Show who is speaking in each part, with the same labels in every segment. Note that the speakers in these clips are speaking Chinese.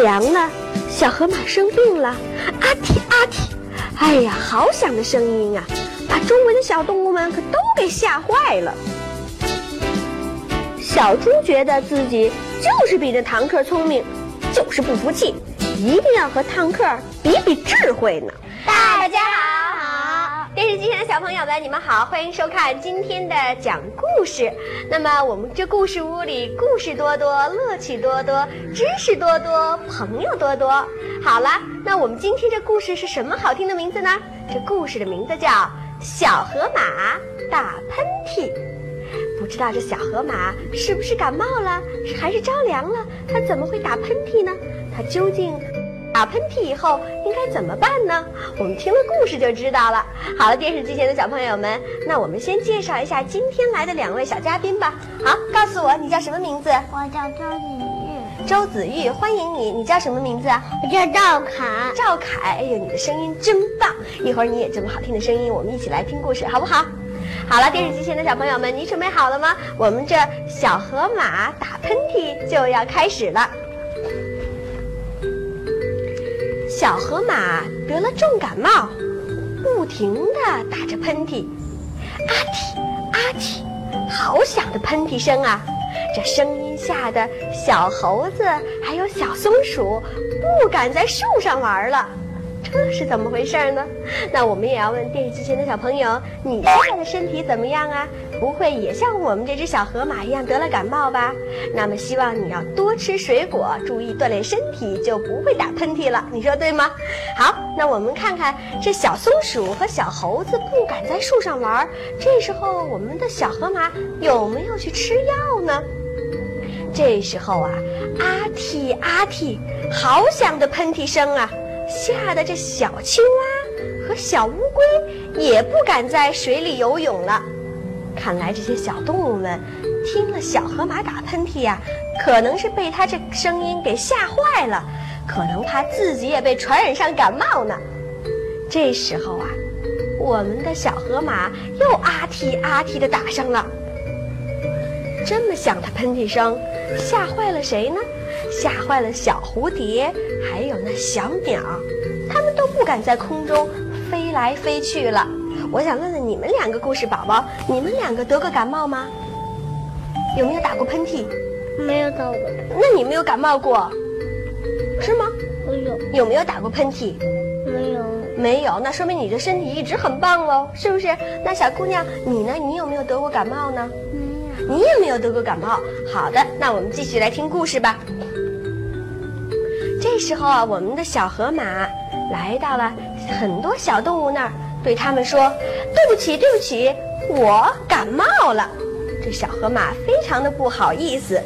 Speaker 1: 凉了，小河马生病了，阿嚏阿嚏，哎呀，好响的声音啊，把周围的小动物们可都给吓坏了。小猪觉得自己就是比这唐克聪明，就是不服气，一定要和唐克比比智慧呢。
Speaker 2: 小朋友们，你们好，欢迎收看今天的讲故事。那么我们这故事屋里故事多多，乐趣多多，知识多多，朋友多多。好了，那我们今天这故事是什么好听的名字呢？这故事的名字叫《小河马打喷嚏》。不知道这小河马是不是感冒了，还是着凉了？它怎么会打喷嚏呢？它究竟打喷嚏以后应该怎么办呢？我们听了故事就知道了。好了，电视机前的小朋友们，那我们先介绍一下今天来的两位小嘉宾吧。好，告诉我你叫什么名字？
Speaker 3: 我叫周子玉。
Speaker 2: 周子玉，欢迎你。你叫什么名字啊？
Speaker 3: 我叫赵凯。
Speaker 2: 赵凯，哎呦，你的声音真棒！一会儿你也这么好听的声音，我们一起来听故事，好不好？好了，电视机前的小朋友们，你准备好了吗？我们这小河马打喷嚏就要开始了。小河马得了重感冒，不停地打着喷嚏，阿嚏阿嚏，好响的喷嚏声啊！这声音吓得小猴子还有小松鼠不敢在树上玩了。这 是怎么回事呢？那我们也要问电视机前的小朋友，你现在的身体怎么样啊？不会也像我们这只小河马一样得了感冒吧？那么希望你要多吃水果，注意锻炼身体，就不会打喷嚏了。你说对吗？好，那我们看看这小松鼠和小猴子不敢在树上玩，这时候我们的小河马有没有去吃药呢？这时候啊，阿嚏阿嚏，好响的喷嚏声啊！吓得这小青蛙和小乌龟也不敢在水里游泳了。看来这些小动物们听了小河马打喷嚏呀，可能是被它这声音给吓坏了，可能怕自己也被传染上感冒呢。这时候啊，我们的小河马又啊嚏啊嚏的打上了。这么响的喷嚏声，吓坏了谁呢？吓坏了小蝴蝶，还有那小鸟，它们都不敢在空中飞来飞去了。我想问问你们两个故事宝宝，你们两个得过感冒吗？有没有打过喷嚏？
Speaker 3: 没有打过。
Speaker 2: 那你没有感冒过，是吗？
Speaker 3: 我有。
Speaker 2: 有没有打过喷嚏？
Speaker 3: 没有。
Speaker 2: 没有，那说明你的身体一直很棒喽，是不是？那小姑娘，你呢？你有没有得过感冒呢？
Speaker 3: 没
Speaker 2: 有。你也没有得过感冒。好的，那我们继续来听故事吧。这时候啊，我们的小河马来到了很多小动物那儿，对他们说：“对不起，对不起，我感冒了。”这小河马非常的不好意思。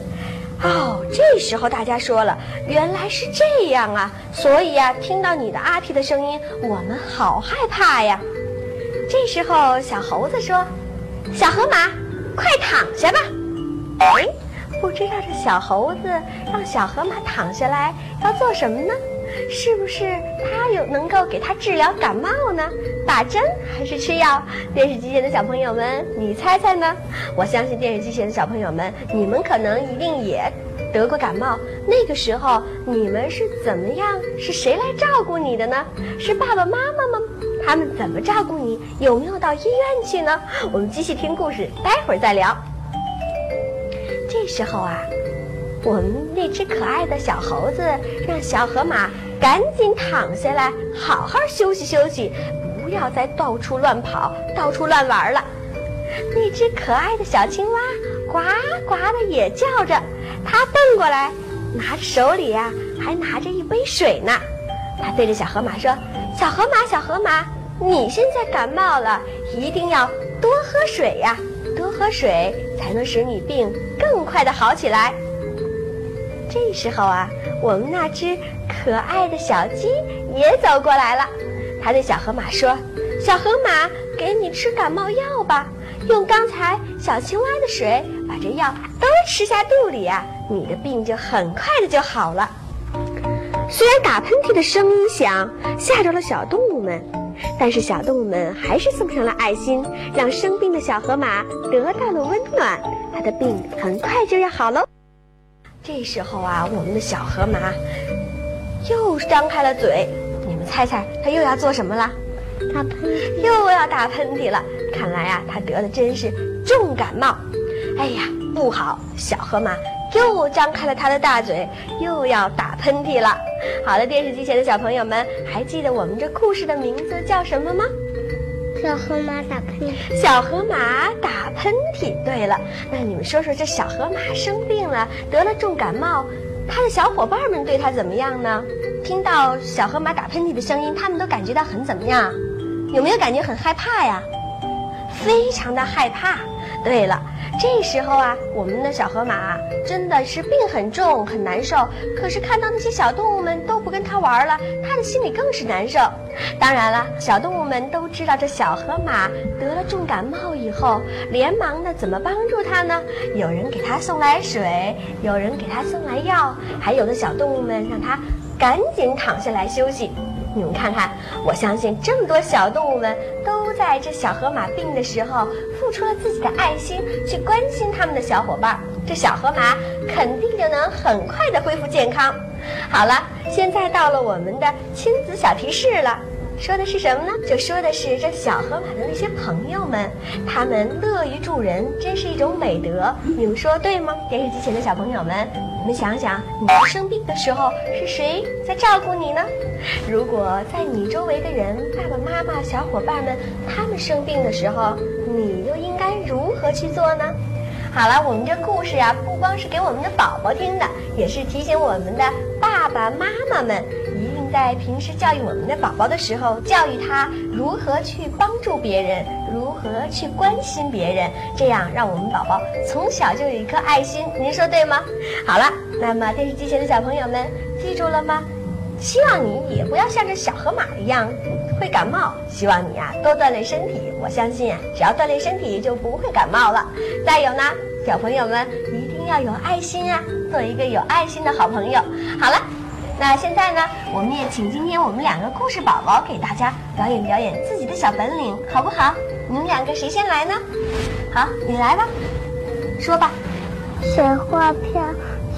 Speaker 2: 哦，这时候大家说了，原来是这样啊，所以呀，听到你的阿嚏的声音，我们好害怕呀。这时候小猴子说：“小河马，快躺下吧。”哎。不知道这小猴子让小河马躺下来要做什么呢？是不是他有能够给他治疗感冒呢？打针还是吃药？电视机前的小朋友们，你猜猜呢？我相信电视机前的小朋友们，你们可能一定也得过感冒。那个时候你们是怎么样？是谁来照顾你的呢？是爸爸妈妈吗？他们怎么照顾你？有没有到医院去呢？我们继续听故事，待会儿再聊。这时候啊，我们那只可爱的小猴子让小河马赶紧躺下来，好好休息休息，不要再到处乱跑、到处乱玩了。那只可爱的小青蛙呱呱的也叫着，它蹦过来，拿着手里呀还拿着一杯水呢。它对着小河马说：“小河马，小河马，你现在感冒了，一定要多喝水呀。”多喝水才能使你病更快的好起来。这时候啊，我们那只可爱的小鸡也走过来了。它对小河马说：“小河马，给你吃感冒药吧，用刚才小青蛙的水把这药都吃下肚里啊，你的病就很快的就好了。”虽然打喷嚏的声音响，吓着了小动物们。但是小动物们还是送上了爱心，让生病的小河马得到了温暖，它的病很快就要好喽。这时候啊，我们的小河马又张开了嘴。你们猜猜，它又要做什么了？
Speaker 3: 打喷嚏。
Speaker 2: 又要打喷嚏了。看来啊，它得的真是重感冒。哎呀，不好！小河马又张开了他的大嘴，又要打喷嚏了。好了，电视机前的小朋友们，还记得我们这故事的名字叫什么吗？
Speaker 3: 小河马打喷嚏。
Speaker 2: 小河马打喷嚏。对了，那你们说说，这小河马生病了，得了重感冒，它的小伙伴们对它怎么样呢？听到小河马打喷嚏的声音，他们都感觉到很怎么样？有没有感觉很害怕呀？非常的害怕。对了，这时候啊，我们的小河马真的是病很重，很难受。可是看到那些小动物们都不跟它玩了，它的心里更是难受。当然了，小动物们都知道这小河马得了重感冒以后，连忙的怎么帮助它呢？有人给它送来水，有人给它送来药，还有的小动物们让它赶紧躺下来休息。你们看看，我相信这么多小动物们都在这小河马病的时候付出了自己的爱心，去关心他们的小伙伴。这小河马肯定就能很快的恢复健康。好了，现在到了我们的亲子小提示了。说的是什么呢？就说的是这小河马的那些朋友们，他们乐于助人，真是一种美德。你们说对吗？电视机前的小朋友们，你们想想，你在生病的时候是谁在照顾你呢？如果在你周围的人，爸爸妈妈、小伙伴们，他们生病的时候，你又应该如何去做呢？好了，我们这故事呀，不光是给我们的宝宝听的，也是提醒我们的爸爸妈妈们。一在平时教育我们的宝宝的时候，教育他如何去帮助别人，如何去关心别人，这样让我们宝宝从小就有一颗爱心。您说对吗？好了，那么电视机前的小朋友们，记住了吗？希望你也不要像这小河马一样会感冒。希望你呀多锻炼身体。我相信啊，只要锻炼身体就不会感冒了。再有呢，小朋友们一定要有爱心啊，做一个有爱心的好朋友。好了。那现在呢，我们也请今天我们两个故事宝宝给大家表演表演自己的小本领，好不好？你们两个谁先来呢？好，你来吧，说吧。
Speaker 3: 雪花飘，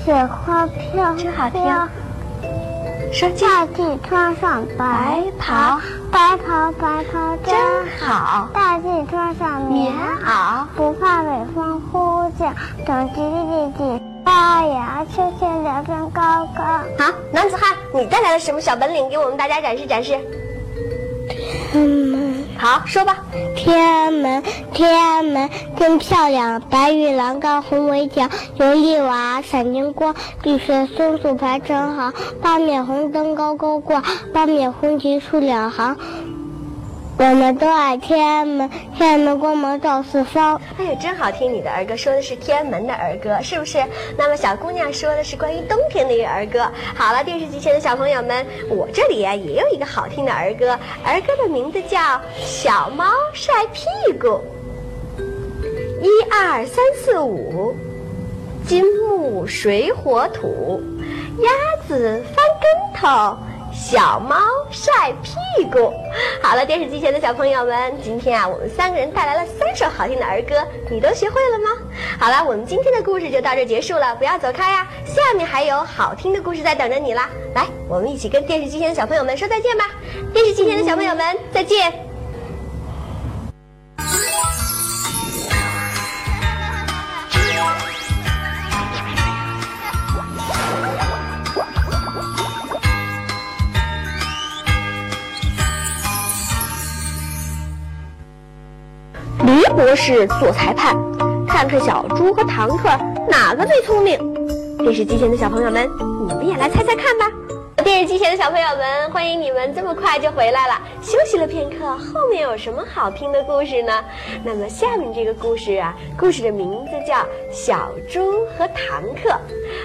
Speaker 3: 雪花飘，
Speaker 2: 真好听。说
Speaker 3: 大地穿上白袍，白袍白袍
Speaker 2: 真好。
Speaker 3: 大地穿上棉袄，不怕北风呼啸，等滴滴滴滴。大呀，秋千两边高高。
Speaker 2: 好，男子汉，你带来了什么小本领？给我们大家展示展示。
Speaker 3: 天安门。
Speaker 2: 好，说吧。
Speaker 3: 天安门，天安门真漂亮，白玉栏杆红围墙，琉璃瓦闪金光，绿色松树排成行，八面红灯高高挂，八面红旗竖两行。我们都爱天安门，天安门光芒照四方。
Speaker 2: 哎呀，真好听！你的儿歌说的是天安门的儿歌，是不是？那么小姑娘说的是关于冬天的一个儿歌。好了，电视机前的小朋友们，我这里呀也有一个好听的儿歌，儿歌的名字叫《小猫晒屁股》。一二三四五，金木水火土，鸭子翻跟头。小猫晒屁股。好了，电视机前的小朋友们，今天啊，我们三个人带来了三首好听的儿歌，你都学会了吗？好了，我们今天的故事就到这结束了，不要走开呀，下面还有好听的故事在等着你啦。来，我们一起跟电视机前的小朋友们说再见吧。电视机前的小朋友们，再见。是做裁判，看看小猪和唐克哪个最聪明。电视机前的小朋友们，你们也来猜猜看吧。电视机前的小朋友们，欢迎你们这么快就回来了。休息了片刻，后面有什么好听的故事呢？那么下面这个故事啊，故事的名字叫《小猪和唐克》。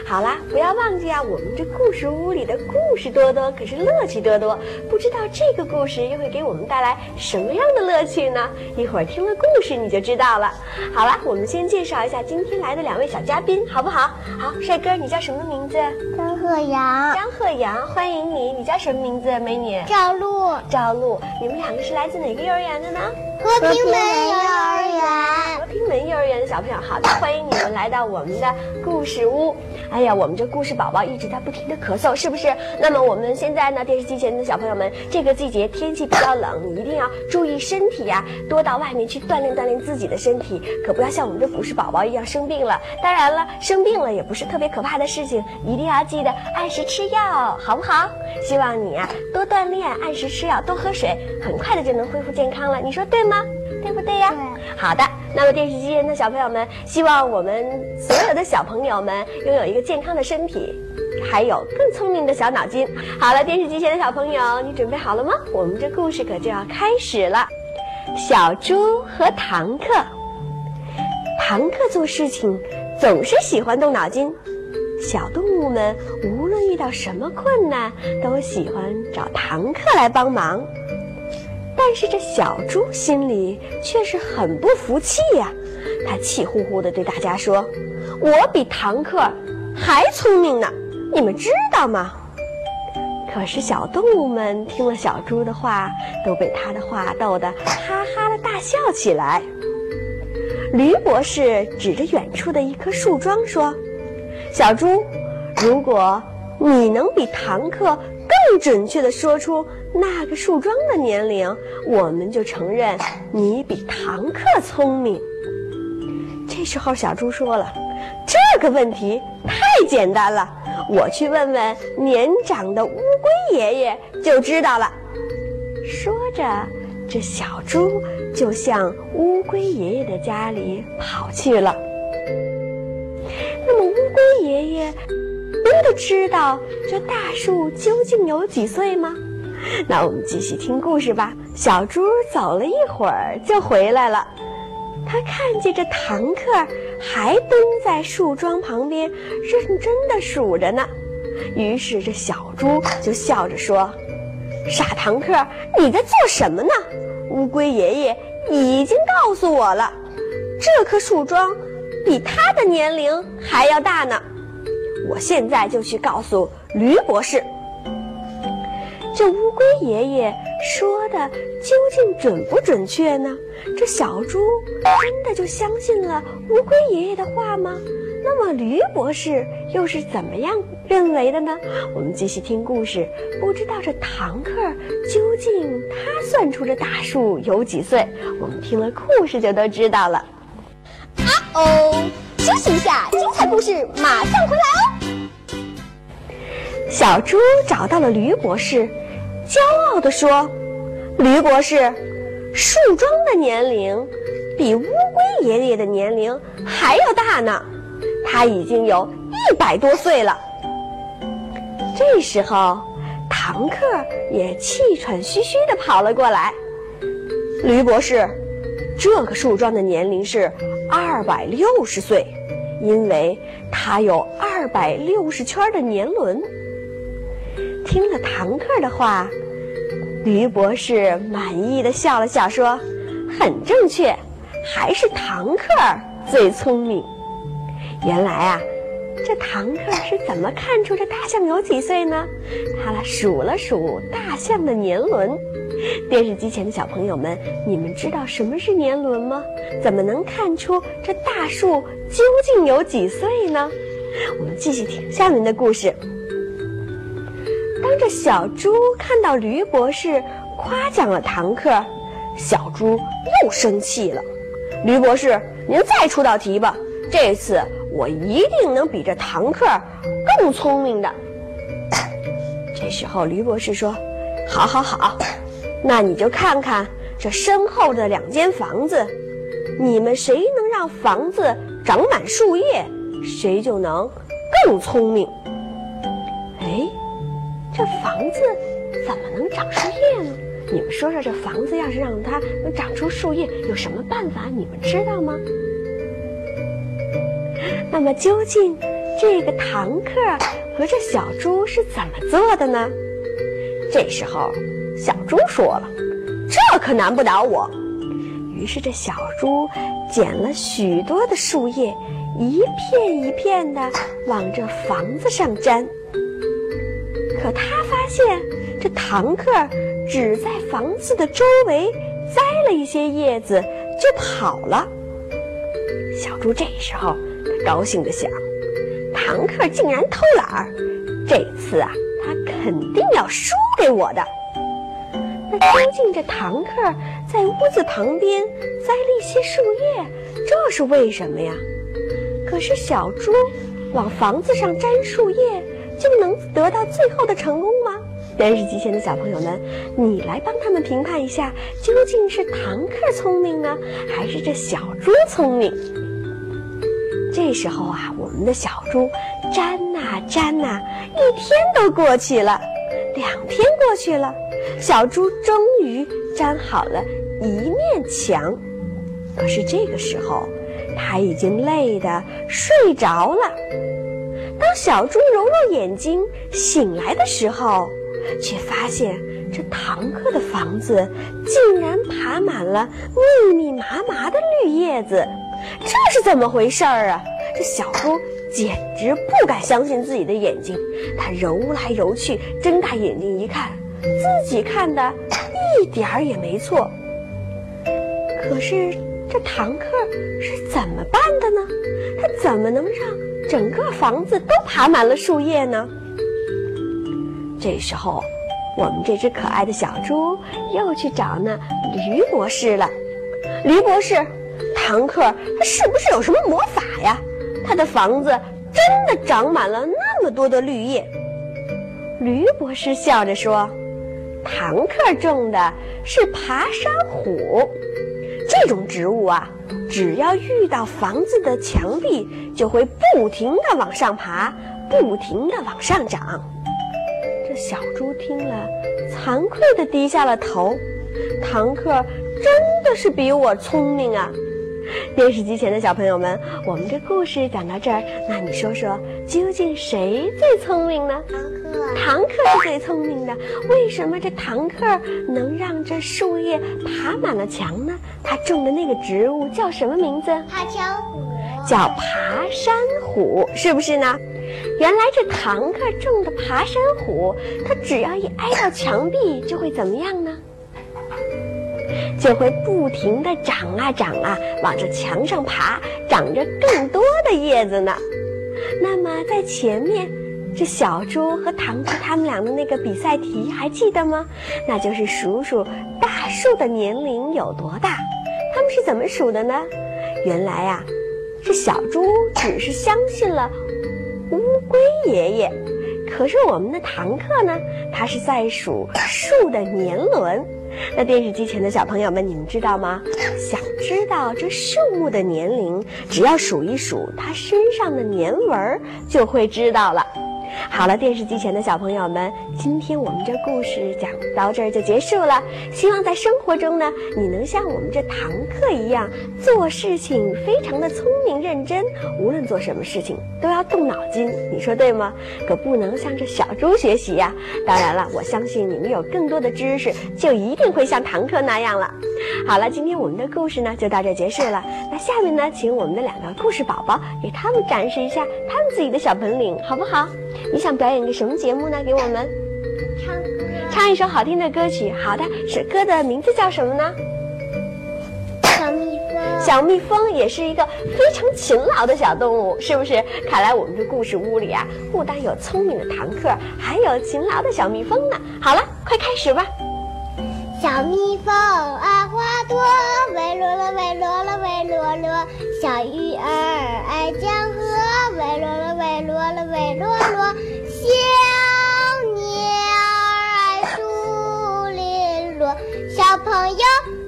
Speaker 2: 好啦，不要忘记啊，我们这故事屋里的故事多多，可是乐趣多多。不知道这个故事又会给我们带来什么样的乐趣呢？一会儿听了故事你就知道了。好了，我们先介绍一下今天来的两位小嘉宾，好不好？好，帅哥，你叫什么名字？
Speaker 3: 张鹤阳。
Speaker 2: 张鹤阳。欢迎你，你叫什么名字，美女？
Speaker 3: 赵露，
Speaker 2: 赵露，你们两个是来自哪个幼儿园的呢？
Speaker 3: 和平门幼儿园。
Speaker 2: 和平门幼儿园的小朋友，好的，欢迎你们来到我们的故事屋。哎呀，我们这故事宝宝一直在不停的咳嗽，是不是？那么我们现在呢，电视机前的小朋友们，这个季节天气比较冷，你一定要注意身体呀，多到外面去锻炼锻炼自己的身体，可不要像我们的故事宝宝一样生病了。当然了，生病了也不是特别可怕的事情，一定要记得按时吃药，好不好？希望你啊多锻炼，按时吃药，多喝水，很快的就能恢复健康了。你说对吗？对不对呀？好的。那么电视机前的小朋友们，希望我们所有的小朋友们拥有一个健康的身体，还有更聪明的小脑筋。好了，电视机前的小朋友，你准备好了吗？我们这故事可就要开始了。小猪和唐克，唐克做事情总是喜欢动脑筋。小动物们无论遇到什么困难，都喜欢找唐克来帮忙。但是这小猪心里却是很不服气呀，他气呼呼地对大家说：“我比唐克还聪明呢，你们知道吗？”可是小动物们听了小猪的话，都被他的话逗得哈哈的大笑起来。驴博士指着远处的一棵树桩说：“小猪，如果你能比唐克更准确地说出……”那个树桩的年龄，我们就承认你比唐克聪明。这时候，小猪说了：“这个问题太简单了，我去问问年长的乌龟爷爷就知道了。”说着，这小猪就向乌龟爷爷的家里跑去了。那么，乌龟爷爷真的知道这大树究竟有几岁吗？那我们继续听故事吧。小猪走了一会儿就回来了，他看见这唐克还蹲在树桩旁边，认真的数着呢。于是这小猪就笑着说：“傻唐克，你在做什么呢？乌龟爷爷已经告诉我了，这棵树桩比他的年龄还要大呢。我现在就去告诉驴博士。”这乌龟爷爷说的究竟准不准确呢？这小猪真的就相信了乌龟爷爷的话吗？那么驴博士又是怎么样认为的呢？我们继续听故事，不知道这堂客究竟他算出这大树有几岁？我们听了故事就都知道了。
Speaker 1: 啊哦，休息一下，精彩故事马上回来哦。
Speaker 2: 小猪找到了驴博士。骄傲地说：“驴博士，树桩的年龄比乌龟爷爷的年龄还要大呢，他已经有一百多岁了。”这时候，唐克也气喘吁吁地跑了过来。驴博士，这个树桩的年龄是二百六十岁，因为它有二百六十圈的年轮。听了唐克的话。驴博士满意的笑了笑，说：“很正确，还是唐克最聪明。原来啊，这唐克是怎么看出这大象有几岁呢？他数了数大象的年轮。电视机前的小朋友们，你们知道什么是年轮吗？怎么能看出这大树究竟有几岁呢？我们继续听下面的故事。”当这小猪看到驴博士夸奖了唐克，小猪又生气了。驴博士，您再出道题吧，这次我一定能比这唐克更聪明的。这时候，驴博士说：“好，好，好，那你就看看这身后的两间房子，你们谁能让房子长满树叶，谁就能更聪明。”这房子怎么能长树叶呢？你们说说，这房子要是让它能长出树叶，有什么办法？你们知道吗？那么究竟这个唐克和这小猪是怎么做的呢？这时候，小猪说了：“这可难不倒我。”于是这小猪捡了许多的树叶，一片一片的往这房子上粘。可他发现，这唐克只在房子的周围栽了一些叶子就跑了。小猪这时候他高兴地想：堂客竟然偷懒儿，这次啊，他肯定要输给我的。那究竟这堂客在屋子旁边栽了一些树叶，这是为什么呀？可是小猪往房子上粘树叶，就能得到最后的成功吗？电视机前的小朋友们，你来帮他们评判一下，究竟是堂客聪明呢，还是这小猪聪明？这时候啊，我们的小猪粘呐粘呐，一天都过去了，两天过去了，小猪终于粘好了一面墙。可是这个时候，它已经累得睡着了。当小猪揉揉眼睛醒来的时候，却发现这堂客的房子竟然爬满了密密麻麻的绿叶子。这是怎么回事儿啊？这小猪简直不敢相信自己的眼睛，他揉来揉去，睁大眼睛一看，自己看的一点儿也没错。可是这堂客是怎么办的呢？他怎么能让整个房子都爬满了树叶呢？这时候，我们这只可爱的小猪又去找那驴博士了。驴博士。堂客他是不是有什么魔法呀？他的房子真的长满了那么多的绿叶。驴博士笑着说：“堂客种的是爬山虎，这种植物啊，只要遇到房子的墙壁，就会不停地往上爬，不停地往上涨。”这小猪听了，惭愧地低下了头。堂客真的是比我聪明啊！电视机前的小朋友们，我们这故事讲到这儿，那你说说，究竟谁最聪明呢？
Speaker 3: 堂客，
Speaker 2: 堂客是最聪明的。为什么这堂客能让这树叶爬满了墙呢？他种的那个植物叫什么名字？
Speaker 3: 爬墙虎，
Speaker 2: 叫爬山虎，是不是呢？原来这堂客种的爬山虎，它只要一挨到墙壁，就会怎么样呢？就会不停地长啊长啊，往这墙上爬，长着更多的叶子呢。那么在前面，这小猪和堂客他们俩的那个比赛题还记得吗？那就是数数大树的年龄有多大。他们是怎么数的呢？原来啊，这小猪只是相信了乌龟爷爷，可是我们的堂客呢，他是在数树的年轮。那电视机前的小朋友们，你们知道吗？想知道这树木的年龄，只要数一数它身上的年纹儿，就会知道了。好了，电视机前的小朋友们，今天我们这故事讲到这儿就结束了。希望在生活中呢，你能像我们这堂客一样，做事情非常的聪明认真。无论做什么事情，都要动脑筋，你说对吗？可不能像这小猪学习呀。当然了，我相信你们有更多的知识，就一定会像堂客那样了。好了，今天我们的故事呢就到这结束了。那下面呢，请我们的两个故事宝宝给他们展示一下他们自己的小本领，好不好？你想表演个什么节目呢？给我们
Speaker 3: 唱歌，
Speaker 2: 唱一首好听的歌曲。好的，是歌的名字叫什么呢？
Speaker 3: 小蜜蜂，
Speaker 2: 小蜜蜂也是一个非常勤劳的小动物，是不是？看来我们这故事屋里啊，不单有聪明的堂客，还有勤劳的小蜜蜂呢。好了，快开始吧。
Speaker 3: 小蜜蜂爱花朵，喂罗罗喂罗罗喂罗罗。小鱼儿喂罗罗喂罗罗。小鸟爱树林落，小朋友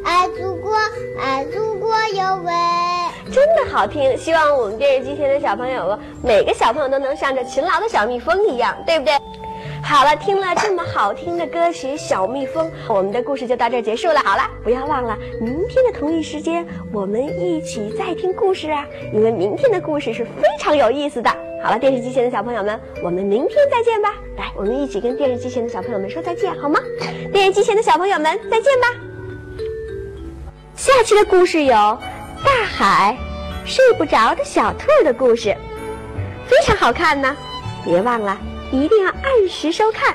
Speaker 3: 爱祖国，爱祖国有为。
Speaker 2: 真的好听，希望我们电视机前的小朋友，每个小朋友都能像这勤劳的小蜜蜂一样，对不对？好了，听了这么好听的歌曲《小蜜蜂》，我们的故事就到这结束了。好了，不要忘了明天的同一时间，我们一起再听故事啊！因为明天的故事是非常有意思的。好了，电视机前的小朋友们，我们明天再见吧！来，我们一起跟电视机前的小朋友们说再见，好吗？电视机前的小朋友们，再见吧！下期的故事有大海睡不着的小兔的故事，非常好看呢，别忘了。一定要按时收看。